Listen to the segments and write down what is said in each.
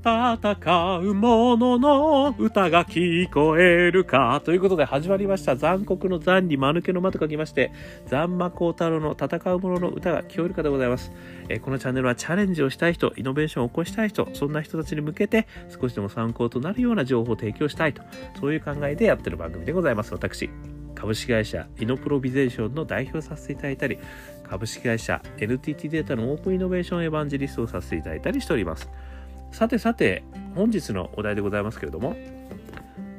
戦う者の歌が聞こえるか。ということで始まりました。残酷の残に間抜けの間と書きまして、残魔高太郎の戦う者の歌が聞こえるかでございます。えー、このチャンネルはチャレンジをしたい人、イノベーションを起こしたい人、そんな人たちに向けて少しでも参考となるような情報を提供したいと、そういう考えでやってる番組でございます。私、株式会社イノプロビゼーションの代表させていただいたり、株式会社 NTT データのオープンイノベーションエヴァンジリストをさせていただいたりしております。さてさて、本日のお題でございますけれども、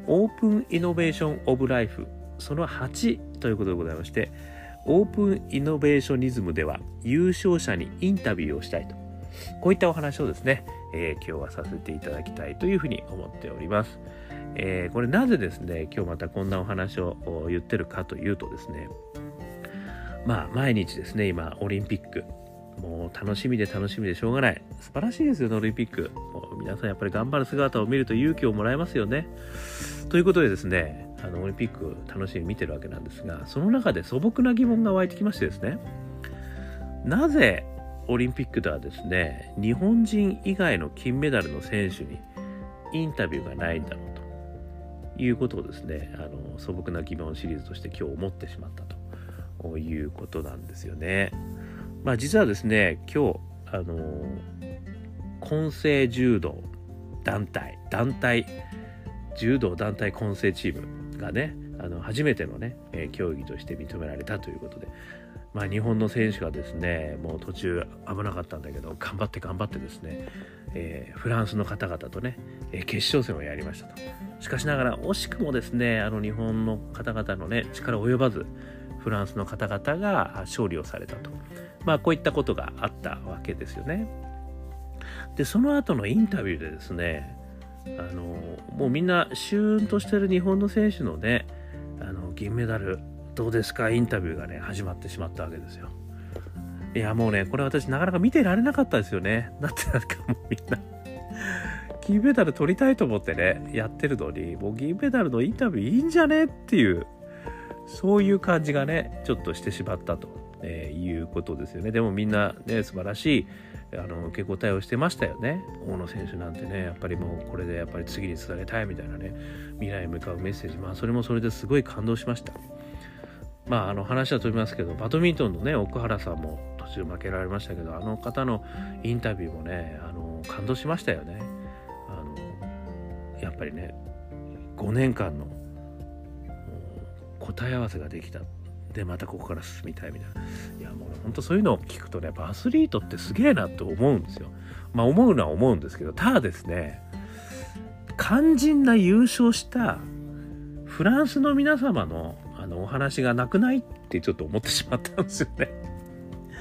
オープンイノベーションオブライフ、その8ということでございまして、オープンイノベーショニズムでは優勝者にインタビューをしたいと。こういったお話をですね、えー、今日はさせていただきたいというふうに思っております。えー、これなぜですね、今日またこんなお話を言ってるかというとですね、まあ毎日ですね、今オリンピック、もう楽しみで楽しみでしょうがない。素晴らしいですよね、オリンピック。もう皆さんやっぱり頑張る姿を見ると勇気をもらえますよね。ということでですね、あのオリンピック楽しみに見てるわけなんですが、その中で素朴な疑問が湧いてきましてですね、なぜオリンピックではですね、日本人以外の金メダルの選手にインタビューがないんだろうということをですね、あの素朴な疑問シリーズとして今日思ってしまったということなんですよね。まあ実はですね、今日、あの混成柔道団体、団体、柔道団体混成チームがね、あの初めてのね、え、競技として認められたということで、まあ、日本の選手がですねもう途中危なかったんだけど頑張って頑張ってですね、えー、フランスの方々とね、え、決勝戦をやりましたと。しかしながら惜しくもですねあの日本の方々のね力及ばずフランスの方々が勝利をされたと。まあこういったことがあったわけですよね。でその後のインタビューでですねあのもうみんなシューンとしてる日本の選手のねあの銀メダルどうですか？インタビューがね始まってしまったわけですよ。いやもうねこれ私なかなか見てられなかったですよね。だってなんかもうみんな金メダル取りたいと思ってねやってるのにもう銀メダルのインタビューいいんじゃね？っていうそういう感じがねちょっとしてしまったと。えー、いうことですよね。でもみんなね、素晴らしいあの受け答えをしてましたよね。大野選手なんてね、やっぱりもうこれでやっぱり次につなげたいみたいなね、未来に向かうメッセージ、まあそれもそれですごい感動しました。まああの話は飛びますけど、バドミントンのね、奥原さんも途中負けられましたけど、あの方のインタビューもね、あの感動しましたよね。あのやっぱりね、5年間の答え合わせができた。でまたここから進みたいみたいな。いやもうほんとそういうのを聞くとねやっぱアスリートってすげえなって思うんですよ。まあ思うのは思うんですけどただですね肝心な優勝したフランスの皆様のあのお話がなくないってちょっと思ってしまったんですよね。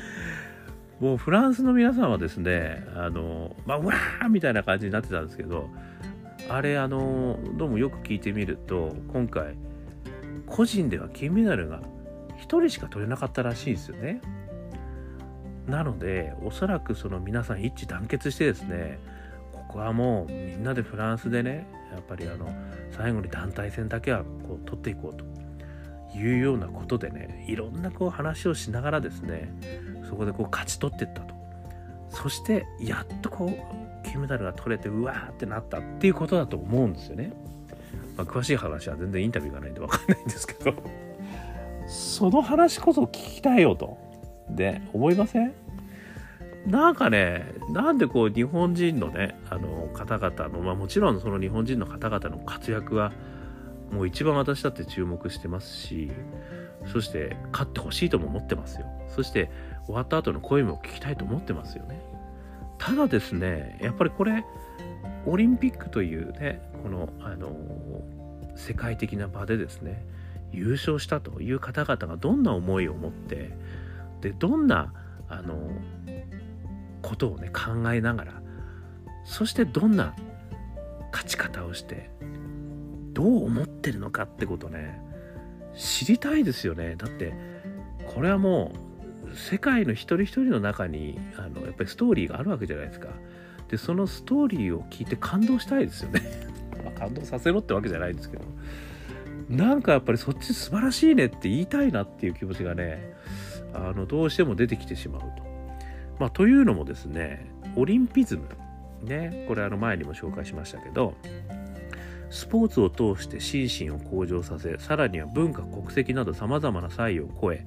もうフランスの皆さんはですねあのまあうわーみたいな感じになってたんですけどあれあのどうもよく聞いてみると今回個人では金メダルが1人しか取れなかったらしいですよね。なのでおそらくその皆さん一致団結してですねここはもうみんなでフランスでねやっぱりあの最後に団体戦だけはこう取っていこうというようなことでねいろんなこう話をしながらですねそこでこう勝ち取っていったとそしてやっとこう金メダルが取れてうわーってなったっていうことだと思うんですよね。まあ、詳しい話は全然インタビューがないんで分かんないんですけどその話こそ聞きたいよと。で、思いません？なんかね、なんでこう日本人のね、あの方々の、まあもちろんその日本人の方々の活躍は、もう一番私だって注目してますし、そして勝ってほしいとも思ってますよ。そして終わった後の声も聞きたいと思ってますよね。ただですね、やっぱりこれ、オリンピックというね、この、あの、世界的な場でですね、優勝したという方々がどんな思いを持ってでどんなあのことをね考えながらそしてどんな勝ち方をしてどう思ってるのかってことね知りたいですよね。だってこれはもう世界の一人一人の中にあのやっぱりストーリーがあるわけじゃないですか。でそのストーリーを聞いて感動したいですよね。まあ感動させろってわけじゃないんですけど。なんかやっぱりそっち素晴らしいねって言いたいなっていう気持ちがねあのどうしても出てきてしまうと。まあ、というのもですねオリンピズムねこれあの前にも紹介しましたけどスポーツを通して心身を向上させさらには文化国籍などさまざまな差異を超え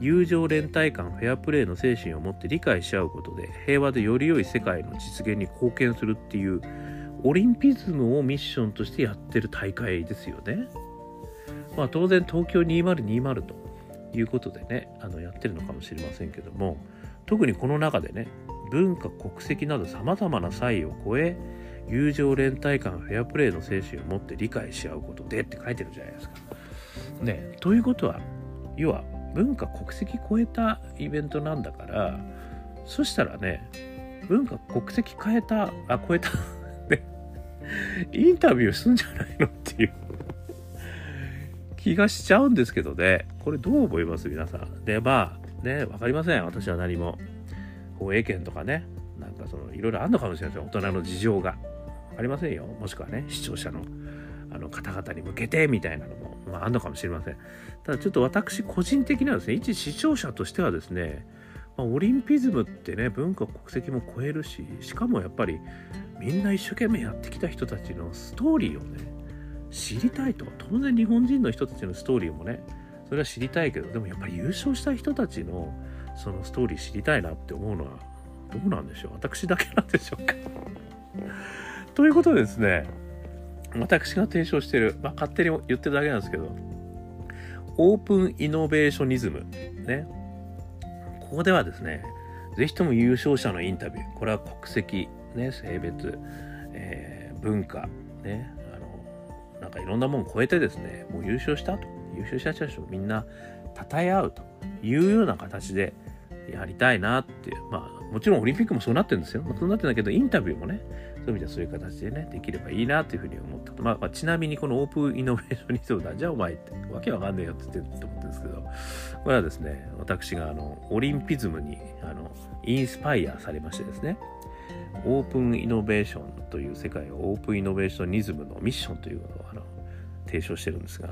友情連帯感フェアプレーの精神を持って理解し合うことで平和でより良い世界の実現に貢献するっていうオリンピズムをミッションとしてやってる大会ですよね。まあ当然東京2020ということでねあのやってるのかもしれませんけども特にこの中でね文化国籍などさまざまな差異を超え友情連帯感フェアプレーの精神を持って理解し合うことでって書いてるじゃないですか。ねということは要は文化国籍超えたイベントなんだからそしたらね文化国籍変えたあ超えたねインタビューすんじゃないのっていう気がしちゃうんですけどね。これどう思います？皆さん。でまあね分かりません。私は何も。放映権とかね。なんかそのいろいろあるのかもしれないですよ大人の事情が。分かりませんよ。もしくはね視聴者のあの方々に向けてみたいなのも、まあ、あるのかもしれません。ただちょっと私個人的にはですね一視聴者としてはですね、まあ、オリンピズムってね文化国籍も超えるししかもやっぱりみんな一生懸命やってきた人たちのストーリーをね知りたいと当然日本人の人たちのストーリーもねそれは知りたいけどでもやっぱり優勝した人たちのそのストーリー知りたいなって思うのはどうなんでしょう？私だけなんでしょうか？ということでですね私が提唱してる、まあ、勝手に言ってるだけなんですけどオープンイノベーショニズムね。ここではですね是非とも優勝者のインタビューこれは国籍、ね、性別、えー、文化ねなんかいろんなもん超えてですねもう優勝したと優勝した人たちをみんな称え合うというような形でやりたいなっていうまあもちろんオリンピックもそうなってるんですよ。そうなってんだけど、インタビューもね、そういう意味ではそういう形でね、できればいいなというふうに思ったと。まあ、まあ、ちなみにこのオープンイノベーションにそうだ、じゃあお前って、わけわかんねえよって言ってると思うんですけど、これはですね、私があの、オリンピズムに、あの、インスパイアされましてですね、オープンイノベーションという世界をオープンイノベーショニズムのミッションというのをあの提唱してるんですが、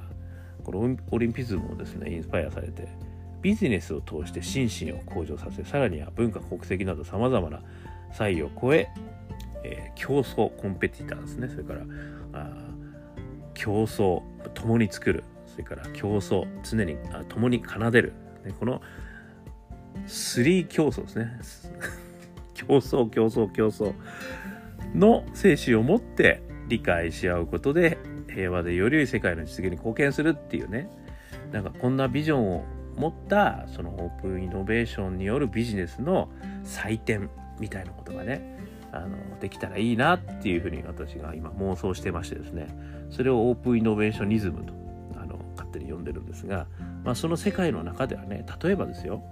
このオリンピズムをですね、インスパイアされて、ビジネスを通して心身を向上させさらには文化国籍などさまざまな差異を超ええー、競争コンペティターですね。それからあ競争共に作るそれから競争常にあ共に奏でる、ね、この3競争ですね。競争競争競争の精神を持って理解し合うことで平和でより良い世界の実現に貢献するっていうね。なんかこんなビジョンを持ったそのオープンイノベーションによるビジネスの祭典みたいなことがねあのできたらいいなっていうふうに私が今妄想してましてですね。それをオープンイノベーショニズムとあの勝手に呼んでるんですが、まあ、その世界の中ではね例えばですよ。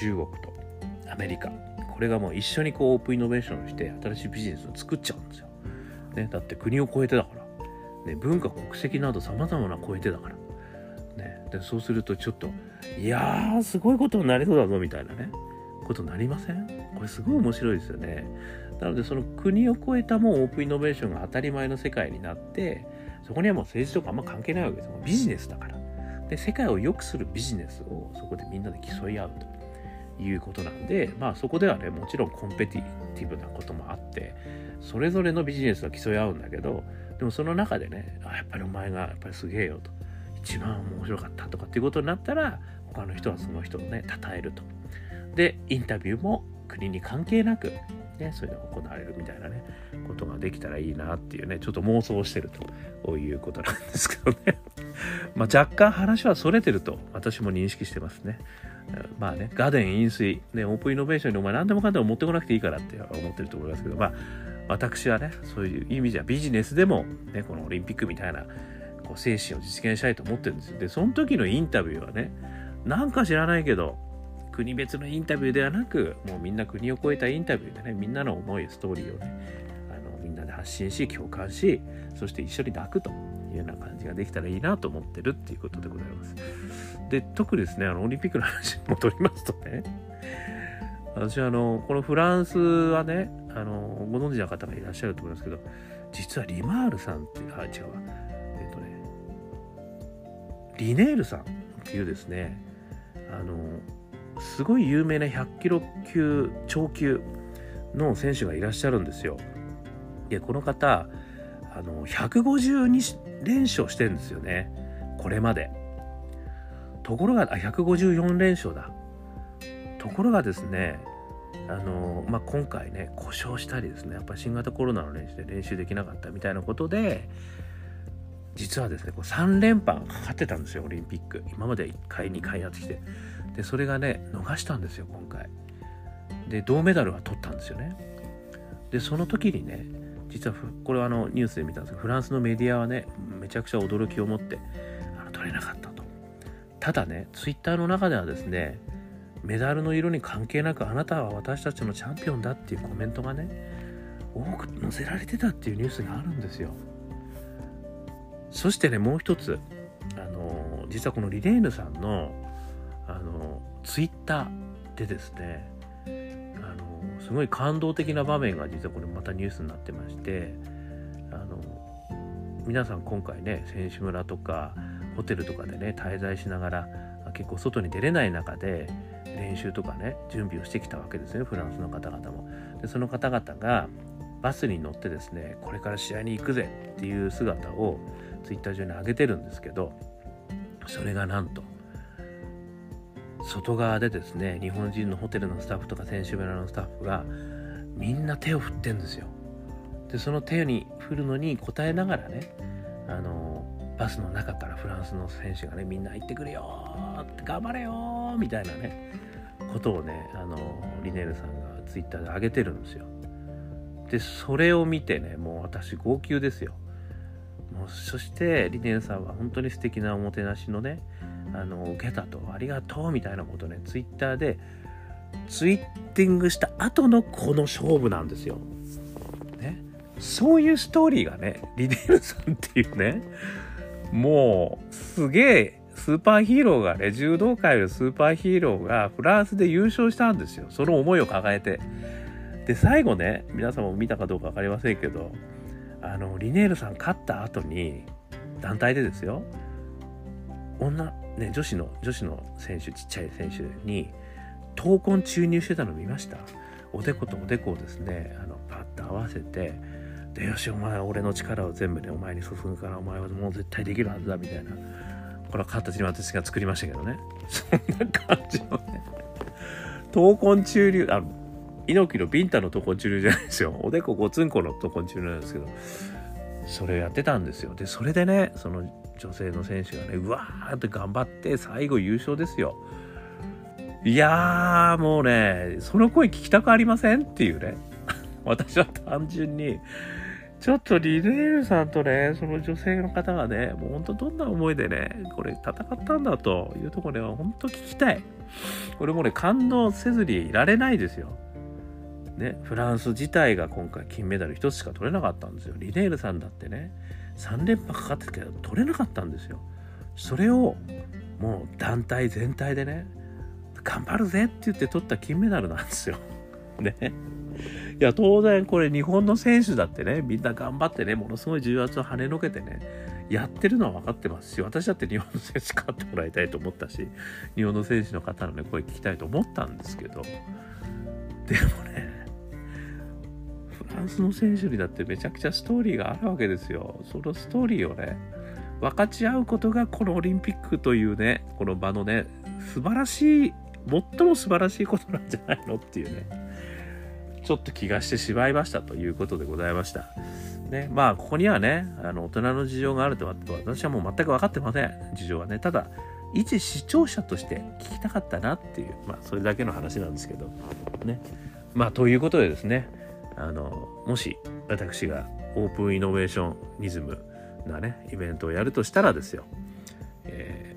中国とアメリカ。これがもう一緒にこうオープンイノベーションして新しいビジネスを作っちゃうんですよ。ね、だって国を超えてだから、ね、文化国籍などさまざまな超えてだから。ね、でそうするとちょっといやーすごいことになりそうだぞみたいなねことになりません？これすごい面白いですよね。なのでその国を超えたもうオープンイノベーションが当たり前の世界になってそこにはもう政治とかあんま関係ないわけですよビジネスだからで世界を良くするビジネスをそこでみんなで競い合うということなんでまあそこではねもちろんコンペティティブなこともあってそれぞれのビジネスは競い合うんだけどでもその中でねあやっぱりお前がやっぱりすげえよと一番面白かったとかっていうことになったら他の人はその人をね称えるとでインタビューも国に関係なくね、そういうの行われるみたいなね、ことができたらいいなっていうね、ちょっと妄想してるということなんですけどね。まあ若干話はそれてると私も認識してますね。まあね、ガデン飲水、ね、オープンイノベーションにお前何でもかんでも持ってこなくていいからって思ってると思いますけど、まあ私はね、そういう意味じゃビジネスでも、ね、このオリンピックみたいなこう精神を実現したいと思ってるんですよ。で、その時のインタビューはね、なんか知らないけど、国別のインタビューではなくもうみんな国を超えたインタビューでねみんなの思いストーリーをねあのみんなで発信し共感しそして一緒に抱くというような感じができたらいいなと思ってるっていうことでございます。で特にですねあのオリンピックの話に戻りますとね私はあのこのフランスはねあのご存知の方がいらっしゃると思いますけど実はリマールさんっていうあ違うわえっとねリネールさんっていうですねあのすごい有名な100キロ級超級の選手がいらっしゃるんですよ。いやこの方あの152連勝してるんですよね。これまで。ところがあ154連勝だ。ところがですねあのまあ、今回ね故障したりですねやっぱ新型コロナの練習で練習できなかったみたいなことで実はですねこう3連覇がかかってたんですよオリンピック。今まで1回2回やってきて。でそれがね逃したんですよ今回。で銅メダルは取ったんですよね。でその時にね実はこれはあのニュースで見たんですけどフランスのメディアはねめちゃくちゃ驚きを持ってあの取れなかったと。ただねツイッターの中ではですねメダルの色に関係なくあなたは私たちのチャンピオンだっていうコメントがね多く載せられてたっていうニュースがあるんですよ。そしてねもう一つあの実はこのリレーヌさんのあのツイッターでですねすごい感動的な場面が実はこれまたニュースになってましてあの皆さん今回ね選手村とかホテルとかでね滞在しながら結構外に出れない中で練習とかね準備をしてきたわけですねフランスの方々も。でその方々がバスに乗ってですねこれから試合に行くぜっていう姿をツイッター上に上げてるんですけどそれがなんと外側でですね日本人のホテルのスタッフとか選手村のスタッフがみんな手を振ってんですよ。でその手に振るのに応えながらねあのバスの中からフランスの選手がねみんな行ってくるよって頑張れよみたいなねことをねあのリネールさんがツイッターで上げてるんですよ。でそれを見てねもう私号泣ですよ。もうそしてリネールさんは本当に素敵なおもてなしのねあの受けたとありがとうみたいなことねツイッターでツイッティングした後のこの勝負なんですよ。ね、そういうストーリーがねリネールさんっていうねもうすげえスーパーヒーローがね、柔道界のスーパーヒーローがフランスで優勝したんですよ。その思いを抱えて。で、最後ね、皆様も見たかどうか分かりませんけど、あの、リネールさん勝った後に、団体でですよ、女、ね、女子の、女子の選手、ちっちゃい選手に、闘魂注入してたの見ました？おでことおでこをですね、あの、パッと合わせて、で、よし、お前、俺の力を全部ね、お前に注ぐから、お前はもう絶対できるはずだ、みたいな。これは形に私が作りましたけどね。そんな感じのね。闘魂中流、あの、猪木のビンタの闘魂中流じゃないですよ。おでこごつんこの闘魂中流なんですけど、それをやってたんですよ。で、それでね、その女性の選手がね、うわーって頑張って最後優勝ですよ。いやー、もうね、その声聞きたくありませんっていうね。私は単純に、ちょっとリネールさんとね、その女性の方がね、もう本当どんな思いでね、これ戦ったんだというところでは本当聞きたい。これもね、感動せずにいられないですよ。ね、フランス自体が今回金メダル1つしか取れなかったんですよ。リネールさんだってね、3連覇かかってたけど取れなかったんですよ。それをもう団体全体でね、頑張るぜって言って取った金メダルなんですよ。ね。いや、当然これ日本の選手だってね、みんな頑張ってね、ものすごい重圧を跳ねのけてね、やってるのは分かってますし、私だって日本の選手勝ってもらいたいと思ったし、日本の選手の方のね、声聞きたいと思ったんですけど、でもね、フランスの選手にだってめちゃくちゃストーリーがあるわけですよ。そのストーリーをね、分かち合うことがこのオリンピックというね、この場のね、素晴らしい、最も素晴らしいことなんじゃないのっていうね。ちょっと気がしてしまいましたということでございました。ね、まあここにはねあの大人の事情があると私はもう全く分かってません事情はねただ一視聴者として聞きたかったなっていうまあそれだけの話なんですけどねまあということでですねあのもし私がオープンイノベーションニズムなねイベントをやるとしたらですよ、え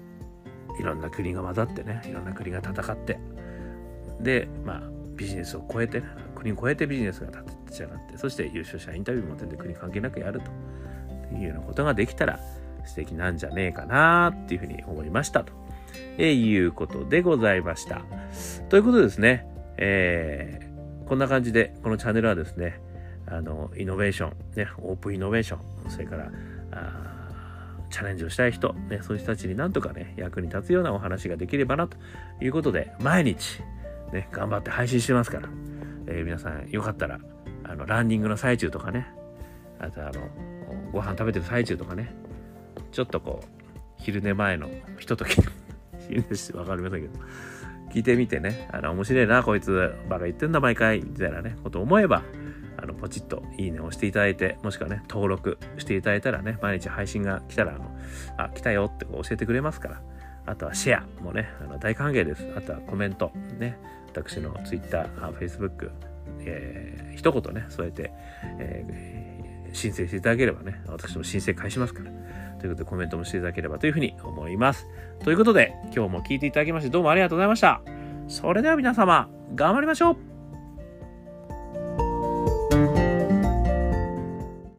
ー、いろんな国が混ざってねいろんな国が戦って。でまあビジネスを超えて、ね、国を超えてビジネスが立ち上がってそして優勝者インタビューも全然国関係なくやると。いうようなことができたら素敵なんじゃねえかなっていうふうに思いましたと、えー、いうことでございました。ということでですね、えー、こんな感じでこのチャンネルはですねあのイノベーション、ね、オープンイノベーションそれからチャレンジをしたい人、ね、そういう人たちになんとかね役に立つようなお話ができればなということで毎日、ね、頑張って配信してますから。えー、皆さんよかったらあのランニングの最中とかねあとあの、ご飯食べてる最中とかね、ちょっとこう、昼寝前のひととき、昼寝してわかりませんけど、聞いてみてね、あの、面白いな、こいつ、バカ言ってんだ、毎回、みたいなね、こと思えば、あの、ポチッといいねを押していただいて、もしくはね、登録していただいたらね、毎日配信が来たら、あの、あ、来たよって教えてくれますから、あとはシェアもね、あの大歓迎です。あとはコメント、ね、私の Twitter、Facebook、えー、一言ね、添えて、えー、申請していただければね、私も申請返しますから。ということでコメントもしていただければというふうに思います。ということで、今日も聞いていただきましてどうもありがとうございました。それでは皆様、頑張りましょう